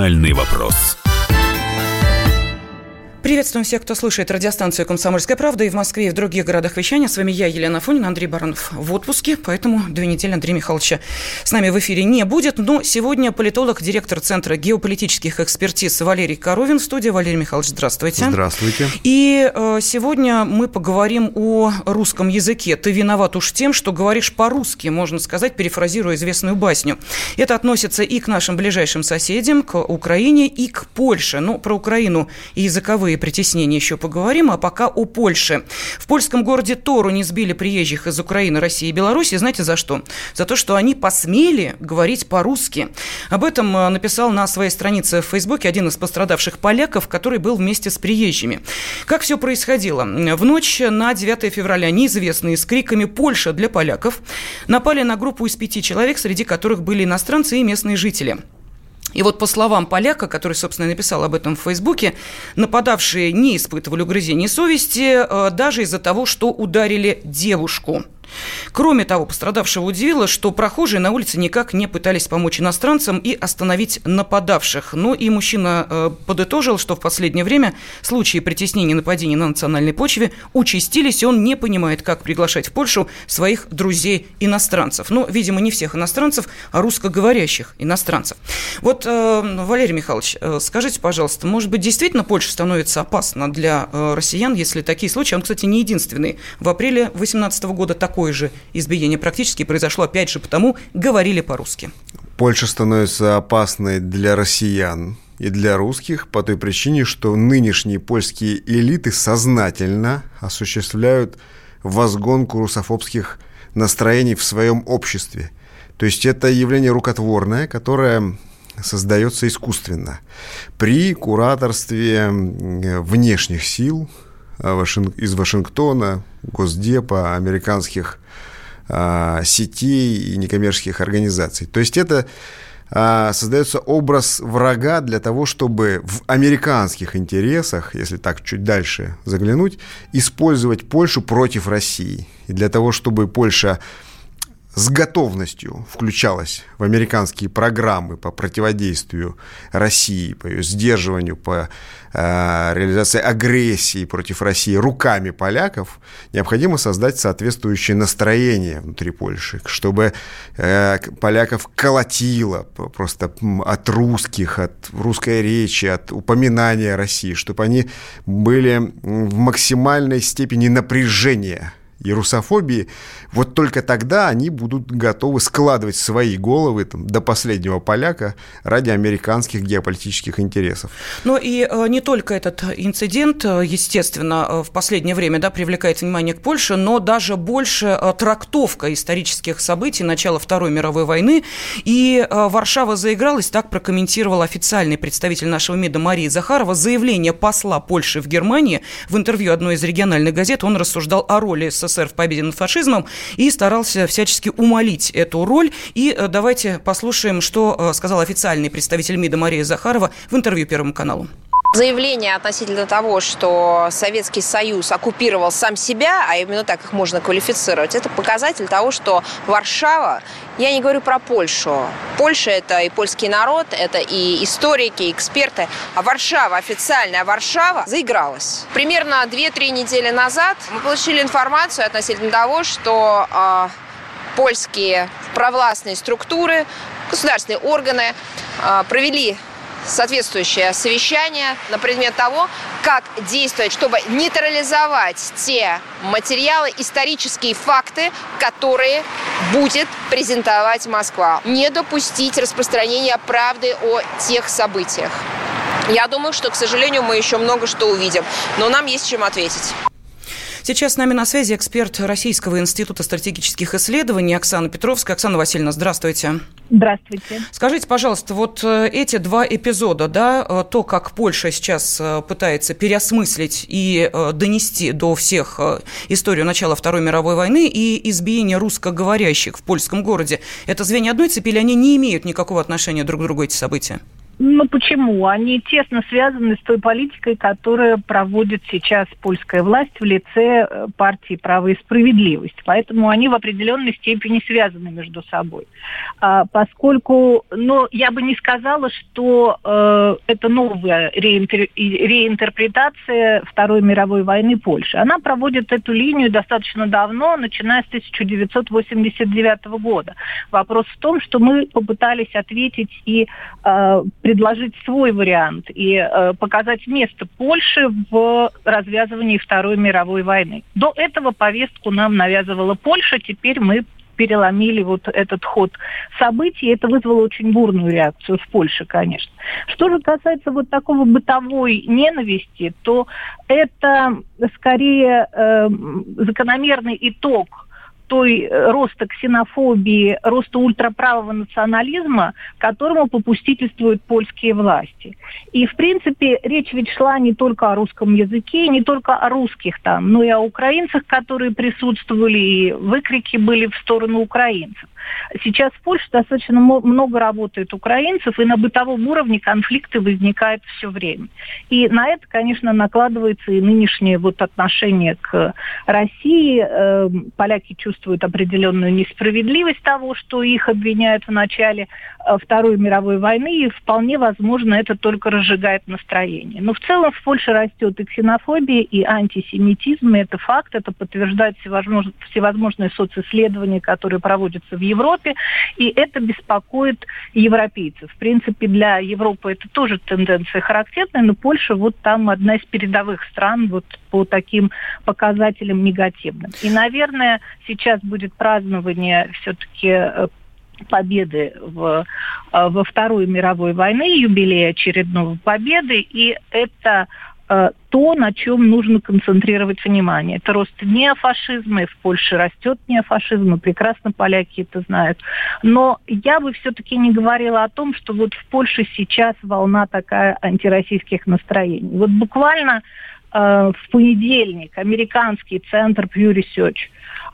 «Национальный вопрос». Приветствуем всех, кто слушает радиостанцию «Комсомольская правда» и в Москве, и в других городах вещания. С вами я, Елена Фонина, Андрей Баранов в отпуске, поэтому две недели Андрея Михайловича с нами в эфире не будет. Но сегодня политолог, директор Центра геополитических экспертиз Валерий Коровин в студии. Валерий Михайлович, здравствуйте. Здравствуйте. И э, сегодня мы поговорим о русском языке. Ты виноват уж тем, что говоришь по-русски, можно сказать, перефразируя известную басню. Это относится и к нашим ближайшим соседям, к Украине, и к Польше. Ну, про Украину и языковые притеснения еще поговорим, а пока о Польше. В польском городе Тору не сбили приезжих из Украины, России и Беларуси. Знаете за что? За то, что они посмели говорить по-русски. Об этом э, написал на своей странице в Фейсбуке один из пострадавших поляков, который был вместе с приезжими. Как все происходило? В ночь на 9 февраля неизвестные с криками «Польша для поляков» напали на группу из пяти человек, среди которых были иностранцы и местные жители. И вот по словам поляка, который, собственно, написал об этом в Фейсбуке, нападавшие не испытывали угрызений совести э, даже из-за того, что ударили девушку. Кроме того, пострадавшего удивило, что прохожие на улице никак не пытались помочь иностранцам и остановить нападавших. Но и мужчина э, подытожил, что в последнее время случаи притеснения нападений на национальной почве участились, и он не понимает, как приглашать в Польшу своих друзей-иностранцев. Но, видимо, не всех иностранцев, а русскоговорящих иностранцев. Вот, э, Валерий Михайлович, э, скажите, пожалуйста, может быть, действительно Польша становится опасна для россиян, если такие случаи, он, кстати, не единственный. В апреле 2018 года такой такое же избиение практически произошло, опять же, потому говорили по-русски. Польша становится опасной для россиян и для русских по той причине, что нынешние польские элиты сознательно осуществляют возгонку русофобских настроений в своем обществе. То есть это явление рукотворное, которое создается искусственно при кураторстве внешних сил, из Вашингтона, Госдепа, американских а, сетей и некоммерческих организаций. То есть это а, создается образ врага для того, чтобы в американских интересах, если так чуть дальше заглянуть, использовать Польшу против России. И для того, чтобы Польша с готовностью включалась в американские программы по противодействию России, по ее сдерживанию, по э, реализации агрессии против России руками поляков, необходимо создать соответствующее настроение внутри Польши, чтобы э, поляков колотило просто от русских, от русской речи, от упоминания России, чтобы они были в максимальной степени напряжения и русофобии, вот только тогда они будут готовы складывать свои головы там, до последнего поляка ради американских геополитических интересов. Ну и э, не только этот инцидент, э, естественно, э, в последнее время да, привлекает внимание к Польше, но даже больше трактовка исторических событий начала Второй мировой войны. И Варшава заигралась, так прокомментировал официальный представитель нашего МИДа Мария Захарова заявление посла Польши в Германии. В интервью одной из региональных газет он рассуждал о роли СССР в победе над фашизмом и старался всячески умолить эту роль. И э, давайте послушаем, что э, сказал официальный представитель МИДа Мария Захарова в интервью Первому каналу. Заявление относительно того, что Советский Союз оккупировал сам себя, а именно так их можно квалифицировать, это показатель того, что Варшава, я не говорю про Польшу, Польша это и польский народ, это и историки, и эксперты, а Варшава, официальная Варшава, заигралась. Примерно 2-3 недели назад мы получили информацию относительно того, что э, польские провластные структуры, государственные органы э, провели соответствующее совещание на предмет того, как действовать, чтобы нейтрализовать те материалы, исторические факты, которые будет презентовать Москва. Не допустить распространения правды о тех событиях. Я думаю, что, к сожалению, мы еще много что увидим, но нам есть чем ответить. Сейчас с нами на связи эксперт Российского института стратегических исследований Оксана Петровская. Оксана Васильевна, здравствуйте. Здравствуйте. Скажите, пожалуйста, вот э, эти два эпизода, да, э, то, как Польша сейчас э, пытается переосмыслить и донести до всех историю начала Второй мировой войны и избиение русскоговорящих в польском городе, это звенья одной цепи или они не имеют никакого отношения друг к другу, эти события? Ну почему? Они тесно связаны с той политикой, которая проводит сейчас польская власть в лице э, партии «Право и справедливость». Поэтому они в определенной степени связаны между собой. А, поскольку, ну, я бы не сказала, что э, это новая реинтер... реинтерпретация Второй мировой войны Польши. Она проводит эту линию достаточно давно, начиная с 1989 года. Вопрос в том, что мы попытались ответить и э, предложить свой вариант и э, показать место Польши в развязывании Второй мировой войны. До этого повестку нам навязывала Польша, теперь мы переломили вот этот ход событий. Это вызвало очень бурную реакцию в Польше, конечно. Что же касается вот такого бытовой ненависти, то это скорее э, закономерный итог той э, роста ксенофобии, роста ультраправого национализма, которому попустительствуют польские власти. И, в принципе, речь ведь шла не только о русском языке, не только о русских там, но и о украинцах, которые присутствовали, и выкрики были в сторону украинцев. Сейчас в Польше достаточно много работает украинцев, и на бытовом уровне конфликты возникают все время. И на это, конечно, накладывается и нынешнее вот отношение к России. Эм, поляки чувствуют определенную несправедливость того, что их обвиняют в начале э, Второй мировой войны, и вполне возможно это только разжигает настроение. Но в целом в Польше растет и ксенофобия, и антисемитизм, и это факт, это подтверждает всевозможные, всевозможные социсследования, которые проводятся в Европе, и это беспокоит европейцев. В принципе, для Европы это тоже тенденция характерная, но Польша вот там одна из передовых стран вот по таким показателям негативным. И, наверное, сейчас будет празднование все-таки э, победы в, э, во Второй мировой войны, юбилей очередного победы, и это то, на чем нужно концентрировать внимание. Это рост неофашизма, и в Польше растет неофашизм, и прекрасно поляки это знают. Но я бы все-таки не говорила о том, что вот в Польше сейчас волна такая антироссийских настроений. Вот буквально э, в понедельник американский центр Pew Research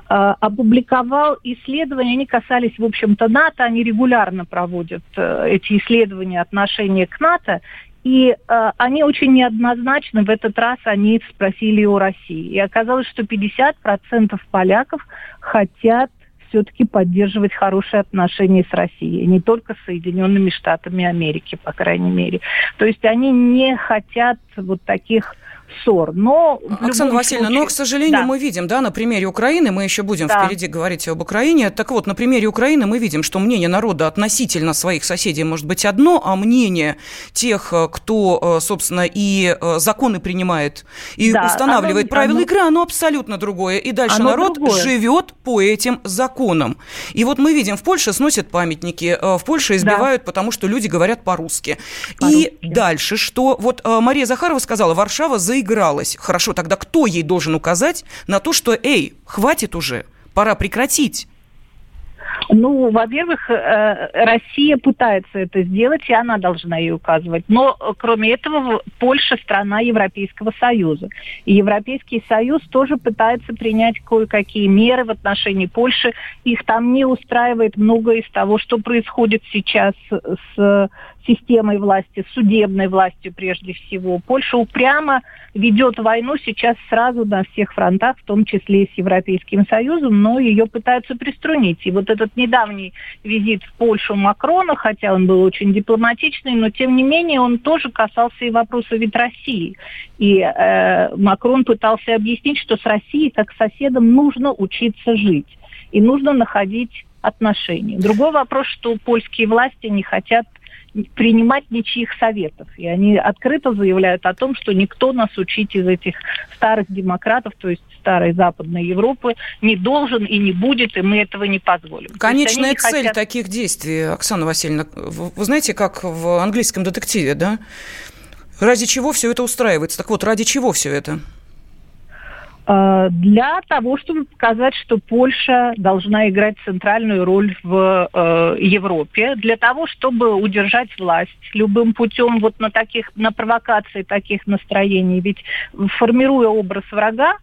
э, опубликовал исследования, они касались, в общем-то, НАТО, они регулярно проводят э, эти исследования отношения к НАТО, и э, они очень неоднозначны. В этот раз они спросили о России. И оказалось, что 50% поляков хотят все-таки поддерживать хорошие отношения с Россией, не только с Соединенными Штатами Америки, по крайней мере. То есть они не хотят вот таких ссор. Но Оксана Васильевна, случае... но, к сожалению, да. мы видим, да, на примере Украины, мы еще будем да. впереди говорить об Украине. Так вот, на примере Украины мы видим, что мнение народа относительно своих соседей может быть одно, а мнение тех, э, кто, э, собственно, и э, законы принимает, и да, устанавливает оно, правила оно... игры, оно абсолютно другое. И дальше оно народ другое. живет по этим законам. И вот мы видим, в Польше сносят памятники, в Польше избивают, да. потому что люди говорят по-русски. По-русски. И дальше, что вот Мария Захарова сказала, Варшава за заигралась. Хорошо, тогда кто ей должен указать на то, что, эй, хватит уже, пора прекратить? Ну, во-первых, э, Россия пытается это сделать, и она должна ей указывать. Но, кроме этого, Польша страна Европейского Союза. И Европейский Союз тоже пытается принять кое-какие меры в отношении Польши. Их там не устраивает многое из того, что происходит сейчас с системой власти, судебной властью прежде всего. Польша упрямо ведет войну сейчас сразу на всех фронтах, в том числе и с Европейским Союзом, но ее пытаются приструнить. И вот этот недавний визит в Польшу Макрона, хотя он был очень дипломатичный, но тем не менее он тоже касался и вопроса ведь России. И э, Макрон пытался объяснить, что с Россией как соседом нужно учиться жить и нужно находить отношения. Другой вопрос, что польские власти не хотят принимать ничьих советов. И они открыто заявляют о том, что никто нас учить из этих старых демократов, то есть старой Западной Европы, не должен и не будет, и мы этого не позволим. Конечная цель хотят... таких действий, Оксана Васильевна, вы знаете, как в английском детективе, да? Ради чего все это устраивается? Так вот, ради чего все это? Э, для того, чтобы показать, что Польша должна играть центральную роль в э, Европе, для того, чтобы удержать власть любым путем вот на таких, на провокации таких настроений. Ведь формируя образ врага,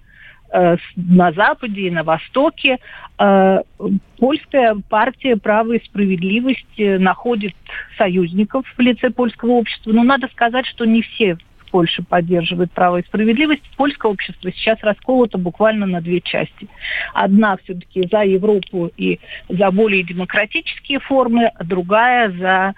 э, на Западе и на Востоке. Э, польская партия «Право и справедливость» находит союзников в лице польского общества. Но надо сказать, что не все Польша поддерживает право и справедливость, польское общество сейчас расколото буквально на две части. Одна все-таки за Европу и за более демократические формы, а другая за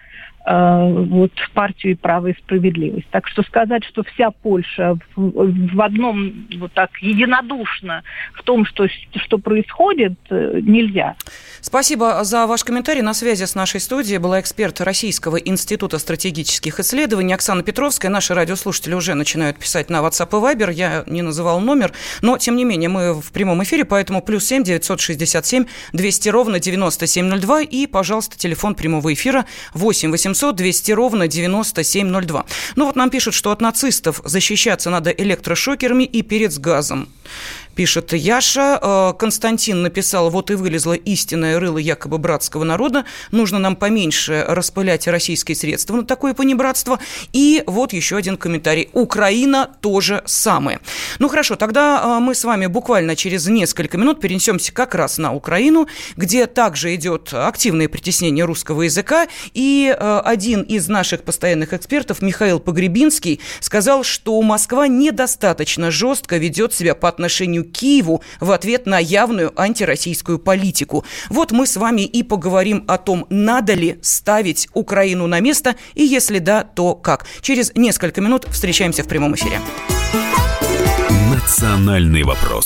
Э, вот партию «Право и справедливость». Так что сказать, что вся Польша в, в одном вот так единодушно в том, что, что происходит, э, нельзя. Спасибо за ваш комментарий. На связи с нашей студией была эксперт Российского института стратегических исследований Оксана Петровская. Наши радиослушатели уже начинают писать на WhatsApp и Viber. Я не называл номер, но, тем не менее, мы в прямом эфире, поэтому плюс семь девятьсот шестьдесят семь двести ровно девяносто семь ноль два и, пожалуйста, телефон прямого эфира восемь восемьсот 800 200 ровно 9702. Ну вот нам пишут, что от нацистов защищаться надо электрошокерами и перец газом пишет Яша. Э, Константин написал, вот и вылезла истинная рыла якобы братского народа. Нужно нам поменьше распылять российские средства на такое понебратство. И вот еще один комментарий. Украина тоже самое. Ну хорошо, тогда э, мы с вами буквально через несколько минут перенесемся как раз на Украину, где также идет активное притеснение русского языка. И э, один из наших постоянных экспертов, Михаил Погребинский, сказал, что Москва недостаточно жестко ведет себя по отношению Киеву в ответ на явную антироссийскую политику. Вот мы с вами и поговорим о том, надо ли ставить Украину на место, и если да, то как. Через несколько минут встречаемся в прямом эфире. Национальный вопрос.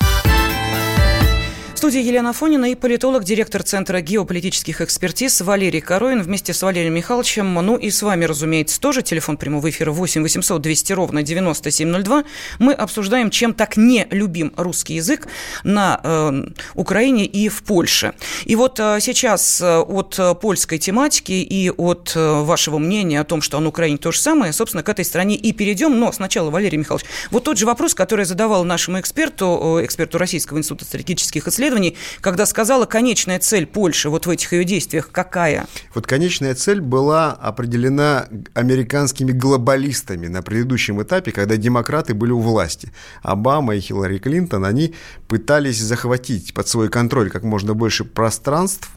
студии Елена Фонина и политолог, директор Центра геополитических экспертиз Валерий Коровин вместе с Валерием Михайловичем. Ну и с вами, разумеется, тоже телефон прямого эфира 8 800 200 ровно 9702. Мы обсуждаем, чем так не любим русский язык на э, Украине и в Польше. И вот э, сейчас э, от польской тематики и от э, вашего мнения о том, что на Украине то же самое, собственно, к этой стране и перейдем. Но сначала, Валерий Михайлович, вот тот же вопрос, который я задавал нашему эксперту, э, эксперту Российского института стратегических исследований, исследований, когда сказала, конечная цель Польши вот в этих ее действиях какая? Вот конечная цель была определена американскими глобалистами на предыдущем этапе, когда демократы были у власти. Обама и Хиллари Клинтон, они пытались захватить под свой контроль как можно больше пространств,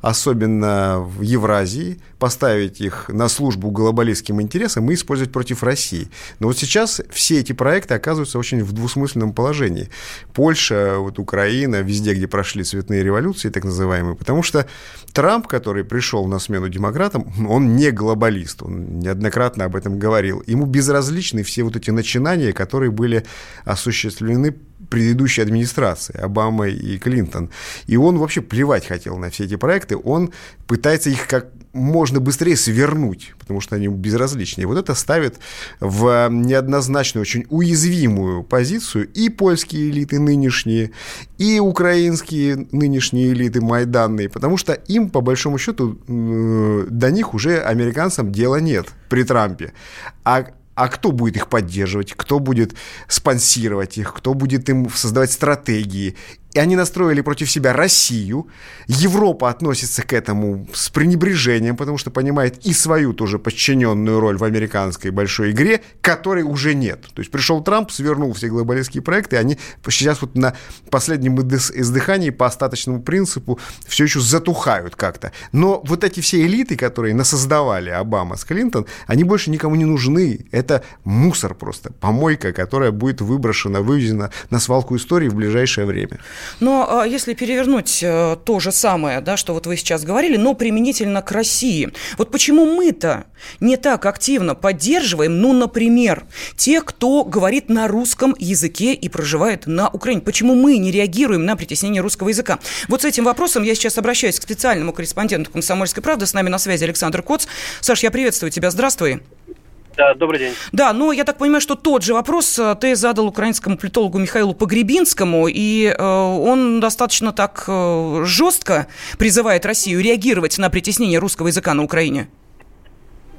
особенно в Евразии, поставить их на службу глобалистским интересам и использовать против России. Но вот сейчас все эти проекты оказываются очень в двусмысленном положении. Польша, вот Украина, везде, где прошли цветные революции, так называемые, потому что Трамп, который пришел на смену демократам, он не глобалист, он неоднократно об этом говорил. Ему безразличны все вот эти начинания, которые были осуществлены предыдущей администрации, Обама и Клинтон. И он вообще плевать хотел на все эти проекты, он пытается их как можно быстрее свернуть, потому что они безразличнее. Вот это ставит в неоднозначную, очень уязвимую позицию и польские элиты нынешние, и украинские нынешние элиты майданные, потому что им, по большому счету, до них уже американцам дела нет при Трампе. А а кто будет их поддерживать, кто будет спонсировать их, кто будет им создавать стратегии и они настроили против себя Россию. Европа относится к этому с пренебрежением, потому что понимает и свою тоже подчиненную роль в американской большой игре, которой уже нет. То есть пришел Трамп, свернул все глобалистские проекты, и они сейчас вот на последнем издыхании по остаточному принципу все еще затухают как-то. Но вот эти все элиты, которые насоздавали Обама с Клинтон, они больше никому не нужны. Это мусор просто, помойка, которая будет выброшена, вывезена на свалку истории в ближайшее время. Но а, если перевернуть э, то же самое, да, что вот вы сейчас говорили, но применительно к России, вот почему мы-то не так активно поддерживаем, ну, например, тех, кто говорит на русском языке и проживает на Украине? Почему мы не реагируем на притеснение русского языка? Вот с этим вопросом я сейчас обращаюсь к специальному корреспонденту «Комсомольской правды». С нами на связи Александр Коц. Саш, я приветствую тебя. Здравствуй. Да, добрый день. Да, ну, я так понимаю, что тот же вопрос э, ты задал украинскому политологу Михаилу Погребинскому, и э, он достаточно так э, жестко призывает Россию реагировать на притеснение русского языка на Украине.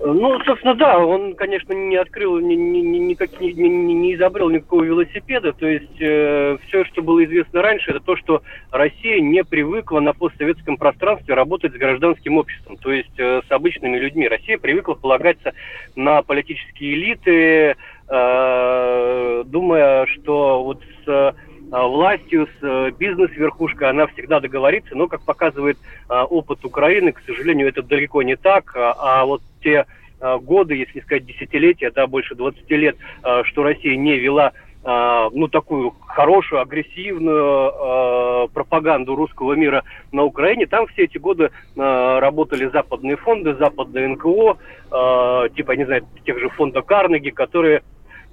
Ну, собственно, да, он, конечно, не открыл, не, не, никак, не, не, не изобрел никакого велосипеда. То есть э, все, что было известно раньше, это то, что Россия не привыкла на постсоветском пространстве работать с гражданским обществом, то есть э, с обычными людьми. Россия привыкла полагаться на политические элиты, э, думая, что вот с э, властью, с э, бизнес-верхушкой она всегда договорится, но, как показывает э, опыт Украины, к сожалению, это далеко не так, а, а вот те э, годы, если сказать десятилетия, да, больше 20 лет, э, что Россия не вела э, ну, такую хорошую, агрессивную э, пропаганду русского мира на Украине. Там все эти годы э, работали западные фонды, западные НКО, э, типа, не знаю, тех же фонда Карнеги, которые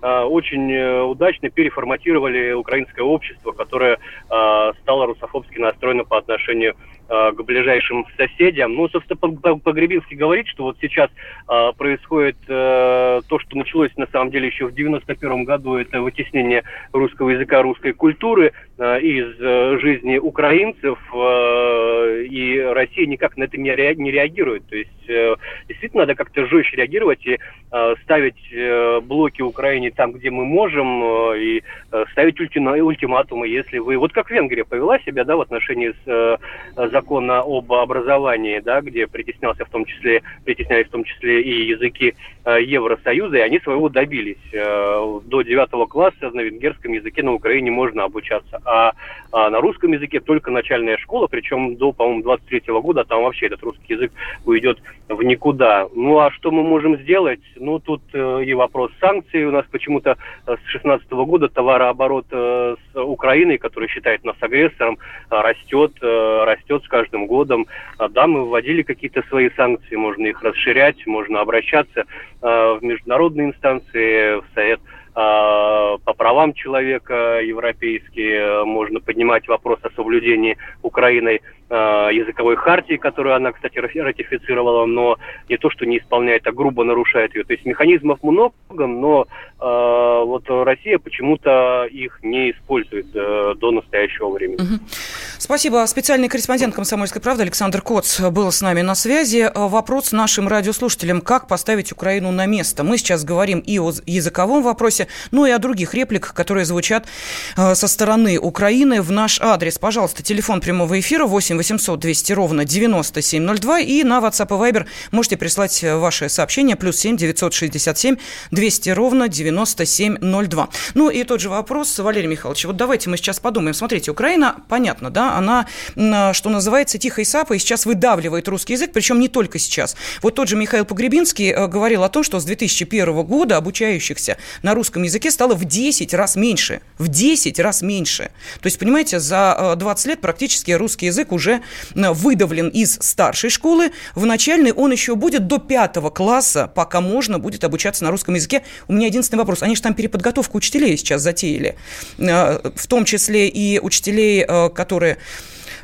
очень удачно переформатировали украинское общество, которое стало русофобски настроено по отношению Э, к ближайшим соседям. Ну, собственно, Погребинский говорит, что вот сейчас э, происходит э, то, что началось на самом деле еще в 91 году, это вытеснение русского языка, русской культуры э, из э, жизни украинцев, э, и Россия никак на это не, ре, не реагирует. То есть э, действительно надо как-то жестче реагировать и э, ставить э, блоки Украине там, где мы можем, э, и э, ставить ультима, ультиматумы, если вы... Вот как Венгрия повела себя да, в отношении с э, закона об образовании, да, где притеснялся в том числе, притеснялись в том числе и языки Евросоюза, и они своего добились. Э, до девятого класса на венгерском языке на Украине можно обучаться, а, а на русском языке только начальная школа, причем до, по-моему, 23 -го года там вообще этот русский язык уйдет в никуда. Ну а что мы можем сделать? Ну тут э, и вопрос санкций. У нас почему-то э, с 16 -го года товарооборот э, с Украиной, который считает нас агрессором, э, растет, э, растет с каждым годом. А, да, мы вводили какие-то свои санкции, можно их расширять, можно обращаться э, в международные инстанции, в Совет э, правам человека европейские, можно поднимать вопрос о соблюдении Украиной Э, языковой хартии, которую она, кстати, ратифицировала, но не то, что не исполняет, а грубо нарушает ее. То есть механизмов много, но э, вот Россия почему-то их не использует э, до настоящего времени. Спасибо. Специальный корреспондент «Комсомольской правды» Александр Коц был с нами на связи. Э, вопрос нашим радиослушателям, как поставить Украину на место. Мы сейчас говорим и о языковом вопросе, но и о других репликах, которые звучат э, со стороны Украины в наш адрес. Пожалуйста, телефон прямого эфира 8 800 200 ровно 9702. И на WhatsApp и Viber можете прислать ваши сообщения. Плюс 7 967 200 ровно 9702. Ну и тот же вопрос, Валерий Михайлович. Вот давайте мы сейчас подумаем. Смотрите, Украина, понятно, да, она, что называется, тихой сапой сейчас выдавливает русский язык, причем не только сейчас. Вот тот же Михаил Погребинский э, говорил о том, что с 2001 года обучающихся на русском языке стало в 10 раз меньше. В 10 раз меньше. То есть, понимаете, за 20 э, лет практически русский язык уже уже выдавлен из старшей школы. В начальной он еще будет до пятого класса, пока можно будет обучаться на русском языке. У меня единственный вопрос. Они же там переподготовку учителей сейчас затеяли. Э, в том числе и учителей, э, которые Э,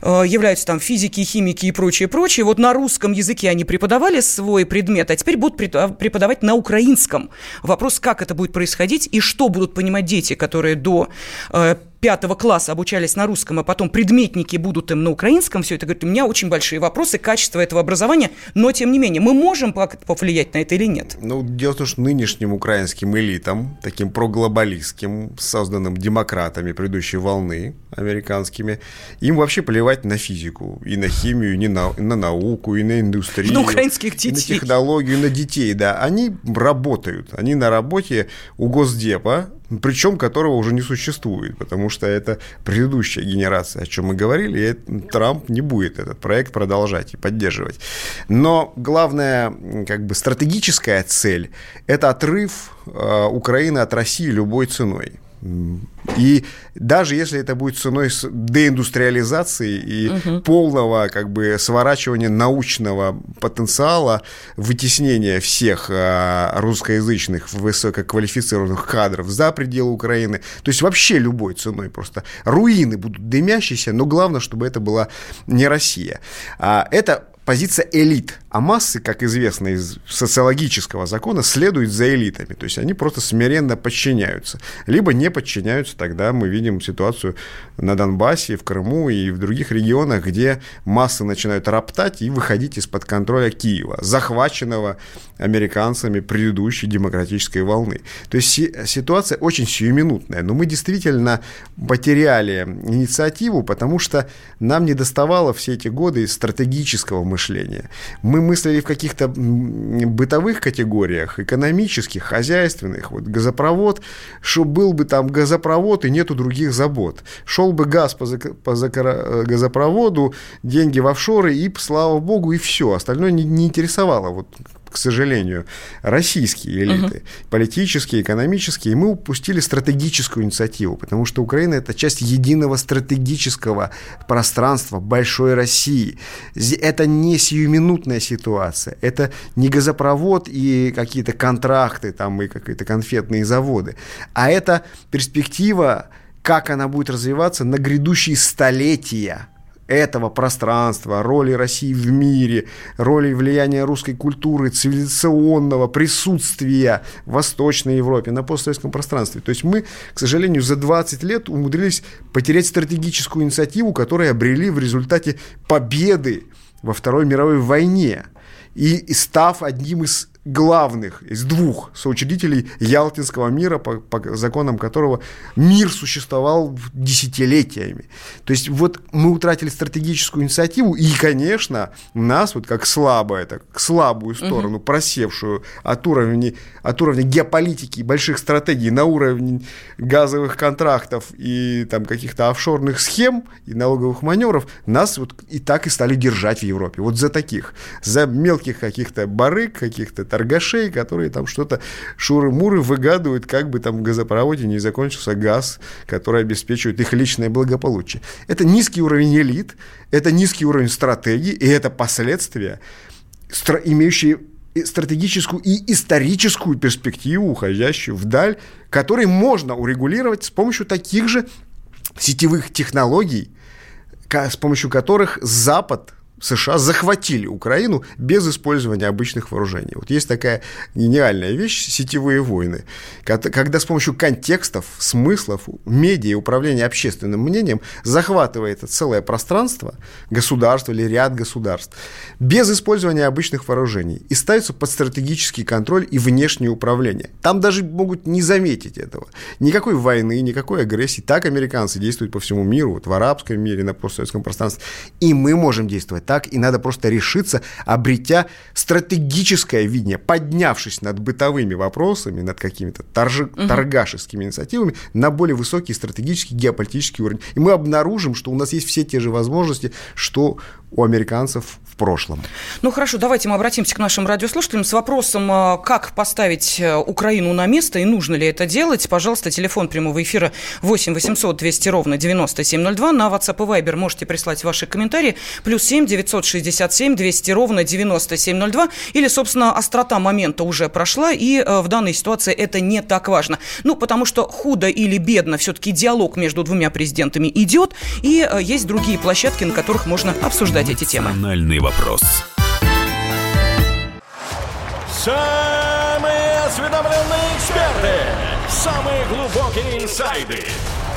являются там физики, химики и прочее, прочее. Вот на русском языке они преподавали свой предмет, а теперь будут преподавать на украинском. Вопрос, как это будет происходить и что будут понимать дети, которые до э, пятого класса обучались на русском, а потом предметники будут им на украинском, все это, говорит, у меня очень большие вопросы качества этого образования, но тем не менее, мы можем повлиять на это или нет? Ну, дело в том, что нынешним украинским элитам, таким проглобалистским, созданным демократами предыдущей волны американскими, им вообще плевать на физику, и на химию, и на, и на науку, и на индустрию. На украинских детей. И на технологию, и на детей, да. Они работают, они на работе у Госдепа, причем которого уже не существует, потому что это предыдущая генерация, о чем мы говорили, и Трамп не будет этот проект продолжать и поддерживать. Но главная как бы стратегическая цель – это отрыв э, Украины от России любой ценой. И даже если это будет ценой деиндустриализации и угу. полного как бы сворачивания научного потенциала, вытеснения всех а, русскоязычных высококвалифицированных кадров за пределы Украины, то есть вообще любой ценой просто руины будут дымящиеся, но главное, чтобы это была не Россия. А это позиция элит. А массы, как известно из социологического закона, следуют за элитами. То есть они просто смиренно подчиняются. Либо не подчиняются, тогда мы видим ситуацию на Донбассе, в Крыму и в других регионах, где массы начинают роптать и выходить из-под контроля Киева, захваченного американцами предыдущей демократической волны. То есть ситуация очень сиюминутная. Но мы действительно потеряли инициативу, потому что нам не доставало все эти годы стратегического мышления. Мы мыслили в каких-то бытовых категориях, экономических, хозяйственных. Вот газопровод, что был бы там газопровод и нету других забот. Шел бы газ по, по газопроводу, деньги в офшоры и, слава богу, и все. Остальное не, не интересовало. Вот к сожалению, российские элиты, угу. политические, экономические, и мы упустили стратегическую инициативу, потому что Украина это часть единого стратегического пространства большой России. Это не сиюминутная ситуация, это не газопровод и какие-то контракты там и какие-то конфетные заводы, а это перспектива, как она будет развиваться на грядущие столетия этого пространства, роли России в мире, роли влияния русской культуры, цивилизационного присутствия в Восточной Европе, на постсоветском пространстве. То есть мы, к сожалению, за 20 лет умудрились потерять стратегическую инициативу, которую обрели в результате победы во Второй мировой войне и став одним из главных из двух соучредителей Ялтинского мира, по, по законам которого мир существовал десятилетиями. То есть вот мы утратили стратегическую инициативу, и, конечно, нас вот как слабо это, как слабую сторону, угу. просевшую от уровня, от уровня геополитики больших стратегий на уровень газовых контрактов и там каких-то офшорных схем и налоговых маневров, нас вот и так и стали держать в Европе. Вот за таких, за мелких каких-то барыг, каких-то торгашей, которые там что-то шуры-муры выгадывают, как бы там в газопроводе не закончился газ, который обеспечивает их личное благополучие. Это низкий уровень элит, это низкий уровень стратегии, и это последствия, имеющие стратегическую и историческую перспективу, уходящую вдаль, которые можно урегулировать с помощью таких же сетевых технологий, с помощью которых Запад США захватили Украину без использования обычных вооружений. Вот есть такая гениальная вещь – сетевые войны, когда с помощью контекстов, смыслов, медиа и управления общественным мнением захватывается целое пространство, государство или ряд государств, без использования обычных вооружений и ставится под стратегический контроль и внешнее управление. Там даже могут не заметить этого. Никакой войны, никакой агрессии. Так американцы действуют по всему миру, вот в арабском мире, на постсоветском пространстве. И мы можем действовать так, и надо просто решиться, обретя стратегическое видение, поднявшись над бытовыми вопросами, над какими-то торж... угу. торгашескими инициативами на более высокий стратегический геополитический уровень. И мы обнаружим, что у нас есть все те же возможности, что у американцев в прошлом. Ну хорошо, давайте мы обратимся к нашим радиослушателям с вопросом, а, как поставить э, Украину на место и нужно ли это делать. Пожалуйста, телефон прямого эфира 8 800 200 ровно 9702. На WhatsApp и Viber можете прислать ваши комментарии. Плюс 7 967 200 ровно 9702. Или, собственно, острота момента уже прошла, и э, в данной ситуации это не так важно. Ну, потому что худо или бедно все-таки диалог между двумя президентами идет, и э, есть другие площадки, на которых можно обсуждать эти темы вопрос. Самые осведомленные эксперты, самые глубокие инсайды,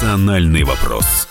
Национальный вопрос.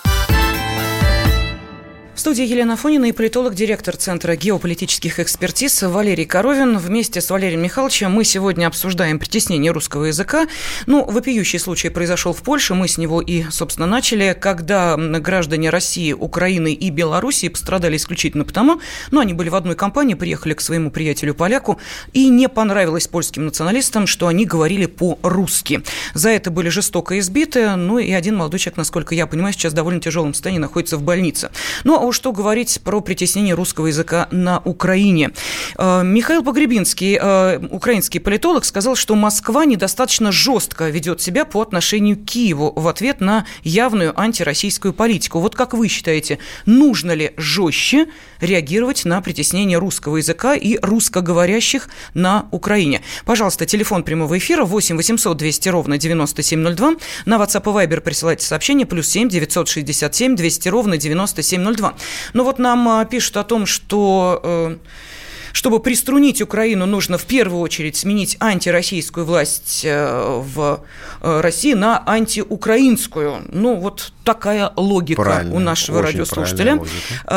В студии Елена Фонина и политолог, директор Центра геополитических экспертиз Валерий Коровин. Вместе с Валерием Михайловичем мы сегодня обсуждаем притеснение русского языка. Ну, вопиющий случай произошел в Польше, мы с него и, собственно, начали, когда граждане России, Украины и Белоруссии пострадали исключительно потому, ну, они были в одной компании, приехали к своему приятелю-поляку, и не понравилось польским националистам, что они говорили по-русски. За это были жестоко избиты, ну, и один молодой человек, насколько я понимаю, сейчас в довольно тяжелом состоянии находится в больнице. Ну, что говорить про притеснение русского языка на Украине. Э, Михаил Погребинский, э, украинский политолог, сказал, что Москва недостаточно жестко ведет себя по отношению к Киеву в ответ на явную антироссийскую политику. Вот как вы считаете, нужно ли жестче реагировать на притеснение русского языка и русскоговорящих на Украине? Пожалуйста, телефон прямого эфира 8 800 200 ровно 9702. На WhatsApp и Viber присылайте сообщение плюс 7 967 200 ровно 9702. Ну вот нам а, пишут о том, что э, чтобы приструнить Украину, нужно в первую очередь сменить антироссийскую власть э, в э, России на антиукраинскую. Ну, вот такая логика правильно, у нашего радиослушателя.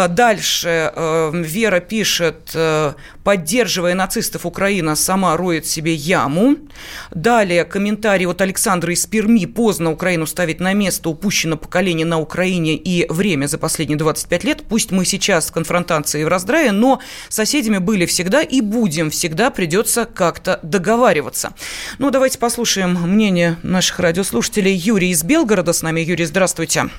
Дальше Вера пишет, поддерживая нацистов, Украина сама роет себе яму. Далее комментарий от Александра из Перми. Поздно Украину ставить на место, упущено поколение на Украине и время за последние 25 лет. Пусть мы сейчас в конфронтации и в раздрае, но соседями были всегда и будем всегда, придется как-то договариваться. Ну, давайте послушаем мнение наших радиослушателей. Юрий из Белгорода с нами. Юрий, здравствуйте.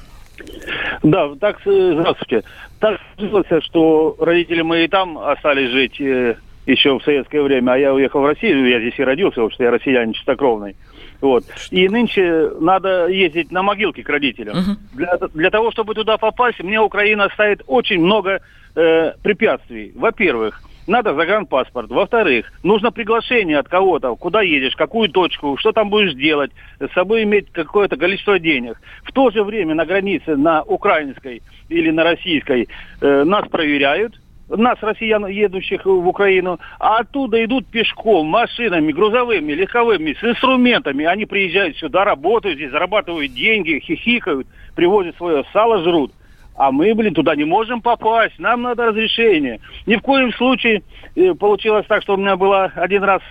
Да, так, э, здравствуйте. Так случилось, что родители мои там остались жить э, еще в советское время, а я уехал в Россию, я здесь и родился, потому что я россиянин чистокровный. Вот. И нынче надо ездить на могилки к родителям. Uh-huh. Для, для того, чтобы туда попасть, мне Украина ставит очень много э, препятствий. Во-первых, надо загранпаспорт. Во-вторых, нужно приглашение от кого-то, куда едешь, какую точку, что там будешь делать, с собой иметь какое-то количество денег. В то же время на границе, на украинской или на российской, э, нас проверяют, нас, россиян, едущих в Украину, а оттуда идут пешком, машинами, грузовыми, легковыми, с инструментами. Они приезжают сюда, работают здесь, зарабатывают деньги, хихикают, привозят свое сало, жрут. А мы, блин, туда не можем попасть, нам надо разрешение. Ни в коем случае э, получилось так, что у меня была один раз,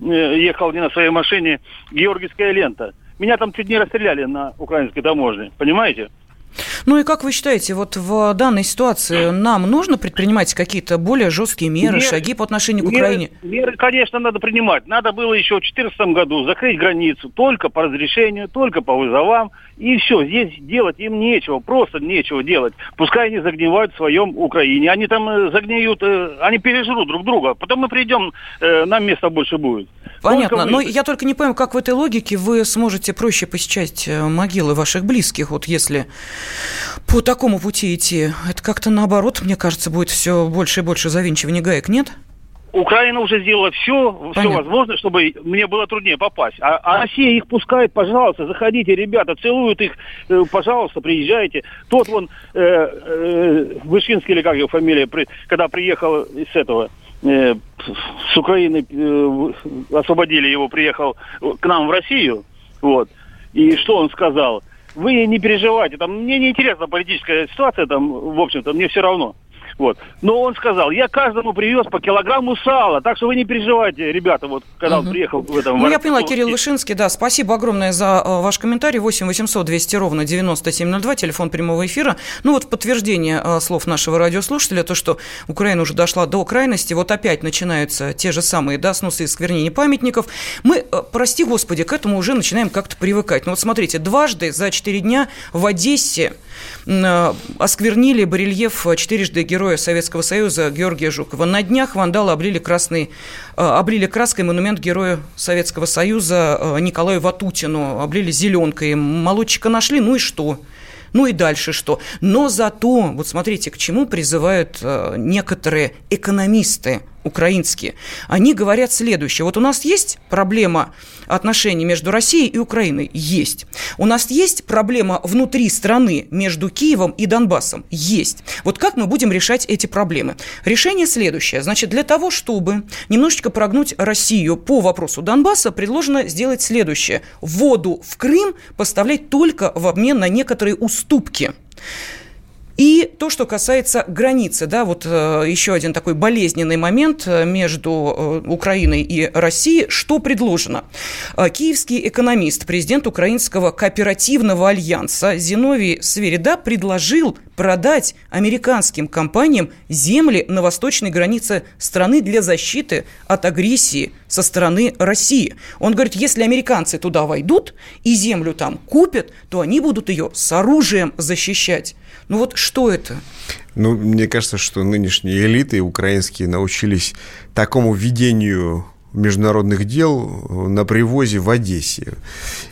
э, ехал не на своей машине, георгиевская лента. Меня там чуть не расстреляли на украинской таможне, понимаете? Ну и как вы считаете, вот в данной ситуации нам нужно предпринимать какие-то более жесткие меры, меры шаги по отношению к Украине? Меры, конечно, надо принимать. Надо было еще в 2014 году закрыть границу только по разрешению, только по вызовам. И все, здесь делать им нечего, просто нечего делать. Пускай они загнивают в своем Украине. Они там э, загниют, э, они пережрут друг друга. Потом мы придем, э, нам места больше будет. Понятно, но я только не понимаю, как в этой логике вы сможете проще посещать могилы ваших близких, вот если по такому пути идти. Это как-то наоборот, мне кажется, будет все больше и больше завинчивания гаек, нет? Украина уже сделала все, все возможное, чтобы мне было труднее попасть. А, а Россия их пускает, пожалуйста, заходите, ребята, целуют их, э, пожалуйста, приезжайте. Тот вон, э, э, Вышинский или как его фамилия, при, когда приехал из этого, э, с Украины, э, освободили его, приехал к нам в Россию, вот. И что он сказал? Вы не переживайте, там мне не интересна политическая ситуация, там, в общем-то, мне все равно. Вот. Но он сказал, я каждому привез по килограмму сала, так что вы не переживайте, ребята, вот когда угу. он приехал в этом... Ну, я поняла, Кирилл Вышинский, да, спасибо огромное за э, ваш комментарий. 8 800 200 ровно 9702, телефон прямого эфира. Ну, вот в подтверждение э, слов нашего радиослушателя, то, что Украина уже дошла до крайности, вот опять начинаются те же самые, да, сносы и сквернения памятников. Мы, э, прости господи, к этому уже начинаем как-то привыкать. Ну, вот смотрите, дважды за 4 дня в Одессе э, осквернили барельеф четырежды героя героя Советского Союза Георгия Жукова. На днях вандалы облили, красный, э, облили краской монумент героя Советского Союза э, Николаю Ватутину, облили зеленкой. Молодчика нашли, ну и что? Ну и дальше что? Но зато, вот смотрите, к чему призывают э, некоторые экономисты украинские. Они говорят следующее. Вот у нас есть проблема отношений между Россией и Украиной? Есть. У нас есть проблема внутри страны между Киевом и Донбассом? Есть. Вот как мы будем решать эти проблемы? Решение следующее. Значит, для того, чтобы немножечко прогнуть Россию по вопросу Донбасса, предложено сделать следующее. Воду в Крым поставлять только в обмен на некоторые уступки. И то, что касается границы, да, вот э, еще один такой болезненный момент э, между э, Украиной и Россией. Что предложено? Киевский экономист, президент Украинского кооперативного альянса Зиновий Сверида предложил продать американским компаниям земли на восточной границе страны для защиты от агрессии со стороны России. Он говорит, если американцы туда войдут и землю там купят, то они будут ее с оружием защищать. Ну вот что это? Ну, мне кажется, что нынешние элиты украинские научились такому ведению международных дел на привозе в Одессе.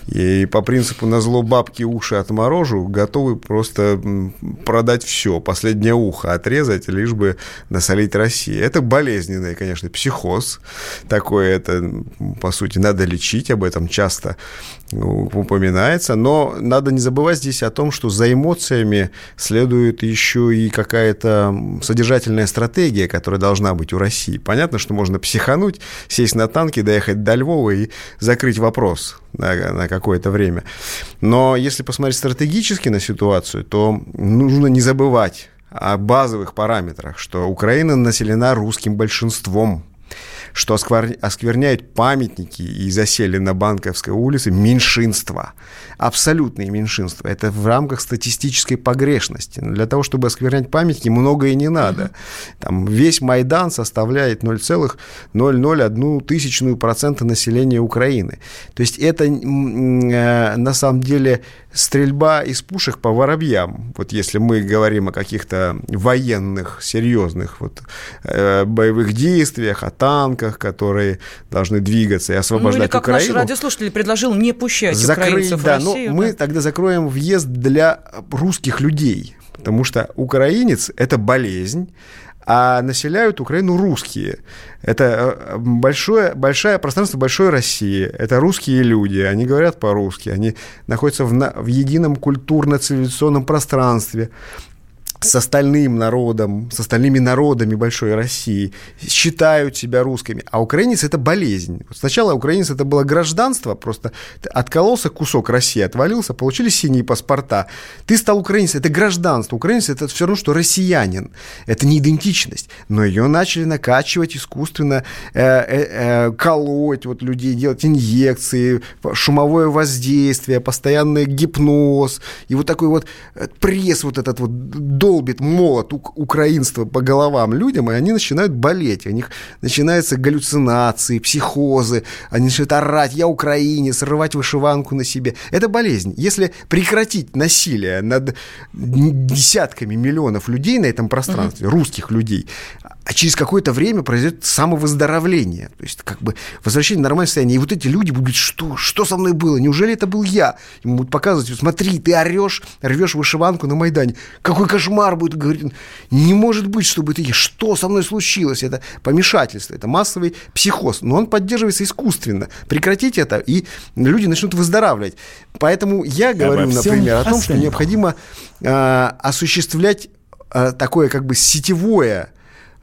И по принципу на зло бабки уши отморожу, готовы просто продать все, последнее ухо отрезать, лишь бы насолить России. Это болезненный, конечно, психоз. Такое это, по сути, надо лечить, об этом часто упоминается. Но надо не забывать здесь о том, что за эмоциями следует еще и какая-то содержательная стратегия, которая должна быть у России. Понятно, что можно психануть, сесть на танки, доехать до Львова и закрыть вопрос на, на какое-то время. Но если посмотреть стратегически на ситуацию, то нужно не забывать о базовых параметрах, что Украина населена русским большинством, что оскверняют памятники и засели на Банковской улице меньшинства, абсолютные меньшинства. Это в рамках статистической погрешности. Но для того, чтобы осквернять памятники, многое не надо. Там весь Майдан составляет 0,001 тысячную процента населения Украины. То есть это э, на самом деле стрельба из пушек по воробьям. Вот если мы говорим о каких-то военных, серьезных вот, э, боевых действиях, о танках, которые должны двигаться и освобождать ну, или как Украину. наш радиослушатель предложил не пущать закрыть, украинцев да, в Россию. Но да. мы тогда закроем въезд для русских людей, потому что украинец – это болезнь, а населяют Украину русские. Это э, большое, большое пространство большой России. Это русские люди, они говорят по-русски, они находятся в, в едином культурно-цивилизационном пространстве с остальным народом, с остальными народами большой России, считают себя русскими. А украинец – это болезнь. Сначала украинец – это было гражданство, просто откололся кусок России, отвалился, получили синие паспорта. Ты стал украинцем – это гражданство. Украинец – это все равно, что россиянин. Это не идентичность. Но ее начали накачивать искусственно, э, э, э, колоть вот людей, делать инъекции, шумовое воздействие, постоянный гипноз. И вот такой вот пресс вот этот вот долбит молот украинства по головам людям, и они начинают болеть. У них начинаются галлюцинации, психозы, они начинают орать «я украинец», рвать вышиванку на себе. Это болезнь. Если прекратить насилие над десятками миллионов людей на этом пространстве, угу. русских людей, а через какое-то время произойдет самовыздоровление. То есть, как бы, возвращение в нормальное состояние. И вот эти люди будут говорить, что, что со мной было? Неужели это был я? Ему будут показывать, смотри, ты орешь, рвешь вышиванку на Майдане. Какой кошмар будет, говорит. Не может быть, чтобы ты, что со мной случилось? Это помешательство, это массовый психоз. Но он поддерживается искусственно. Прекратить это, и люди начнут выздоравливать. Поэтому я говорю, например, о том, что необходимо э, осуществлять э, такое как бы сетевое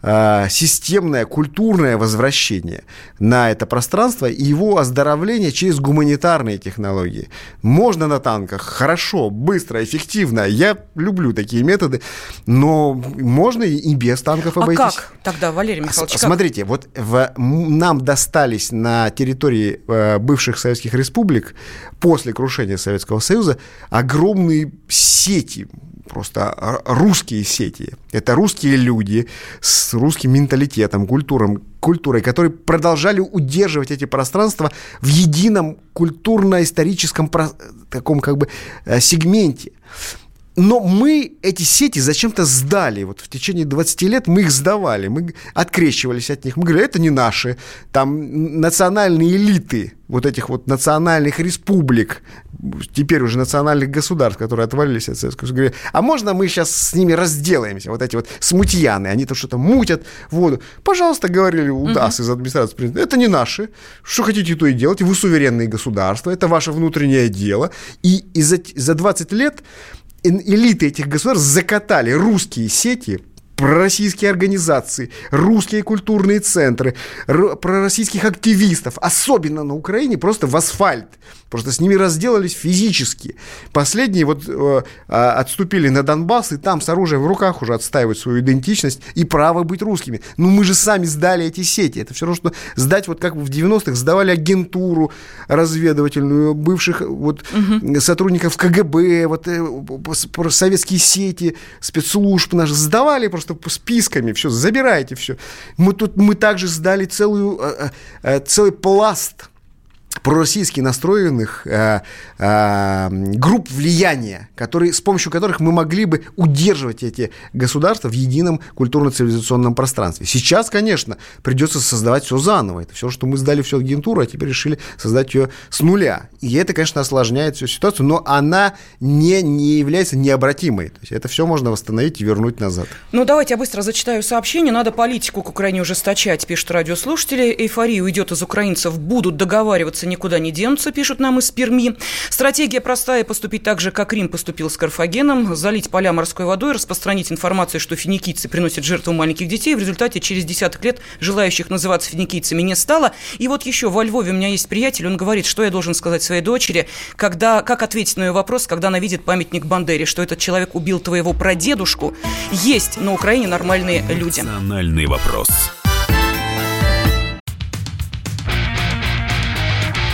системное культурное возвращение на это пространство и его оздоровление через гуманитарные технологии. Можно на танках, хорошо, быстро, эффективно. Я люблю такие методы, но можно и без танков обойтись. А как тогда, Валерий Михайлович? Смотрите, вот в, нам достались на территории э, бывших советских республик после крушения Советского Союза огромные сети просто русские сети. Это русские люди с русским менталитетом, культуром, культурой, которые продолжали удерживать эти пространства в едином культурно-историческом таком как бы э, сегменте. Но мы эти сети зачем-то сдали. Вот в течение 20 лет мы их сдавали, мы открещивались от них. Мы говорили, это не наши. Там национальные элиты вот этих вот национальных республик, теперь уже национальных государств, которые отвалились от Советского Союза, говорили, а можно мы сейчас с ними разделаемся, вот эти вот смутьяны, они то что-то мутят воду. Пожалуйста, говорили у ДАС из администрации президента, это не наши, что хотите, то и делайте, вы суверенные государства, это ваше внутреннее дело. И за, за 20 лет элиты этих государств закатали русские сети пророссийские организации, русские культурные центры, пророссийских активистов, особенно на Украине, просто в асфальт. Просто с ними разделались физически. Последние вот э, а, отступили на Донбасс, и там с оружием в руках уже отстаивают свою идентичность и право быть русскими. Ну, мы же сами сдали эти сети. Это все равно, что сдать, вот как в 90-х сдавали агентуру разведывательную бывших вот угу. сотрудников КГБ, вот э, советские сети, спецслужб наши сдавали просто списками, все, забирайте все. Мы тут, мы также сдали целую, э, э, целый пласт пророссийски настроенных э, э, групп влияния, которые, с помощью которых мы могли бы удерживать эти государства в едином культурно-цивилизационном пространстве. Сейчас, конечно, придется создавать все заново. Это все, что мы сдали всю агентуру, а теперь решили создать ее с нуля. И это, конечно, осложняет всю ситуацию, но она не, не является необратимой. То есть это все можно восстановить и вернуть назад. Ну, давайте я быстро зачитаю сообщение. Надо политику к Украине ужесточать, пишут радиослушатели. Эйфория уйдет из украинцев, будут договариваться никуда не денутся, пишут нам из Перми. Стратегия простая – поступить так же, как Рим поступил с Карфагеном, залить поля морской водой, распространить информацию, что финикийцы приносят жертву маленьких детей. В результате через десяток лет желающих называться финикийцами не стало. И вот еще во Львове у меня есть приятель, он говорит, что я должен сказать своей дочери, когда, как ответить на ее вопрос, когда она видит памятник Бандере, что этот человек убил твоего прадедушку. Есть на Украине нормальные люди. Национальный вопрос.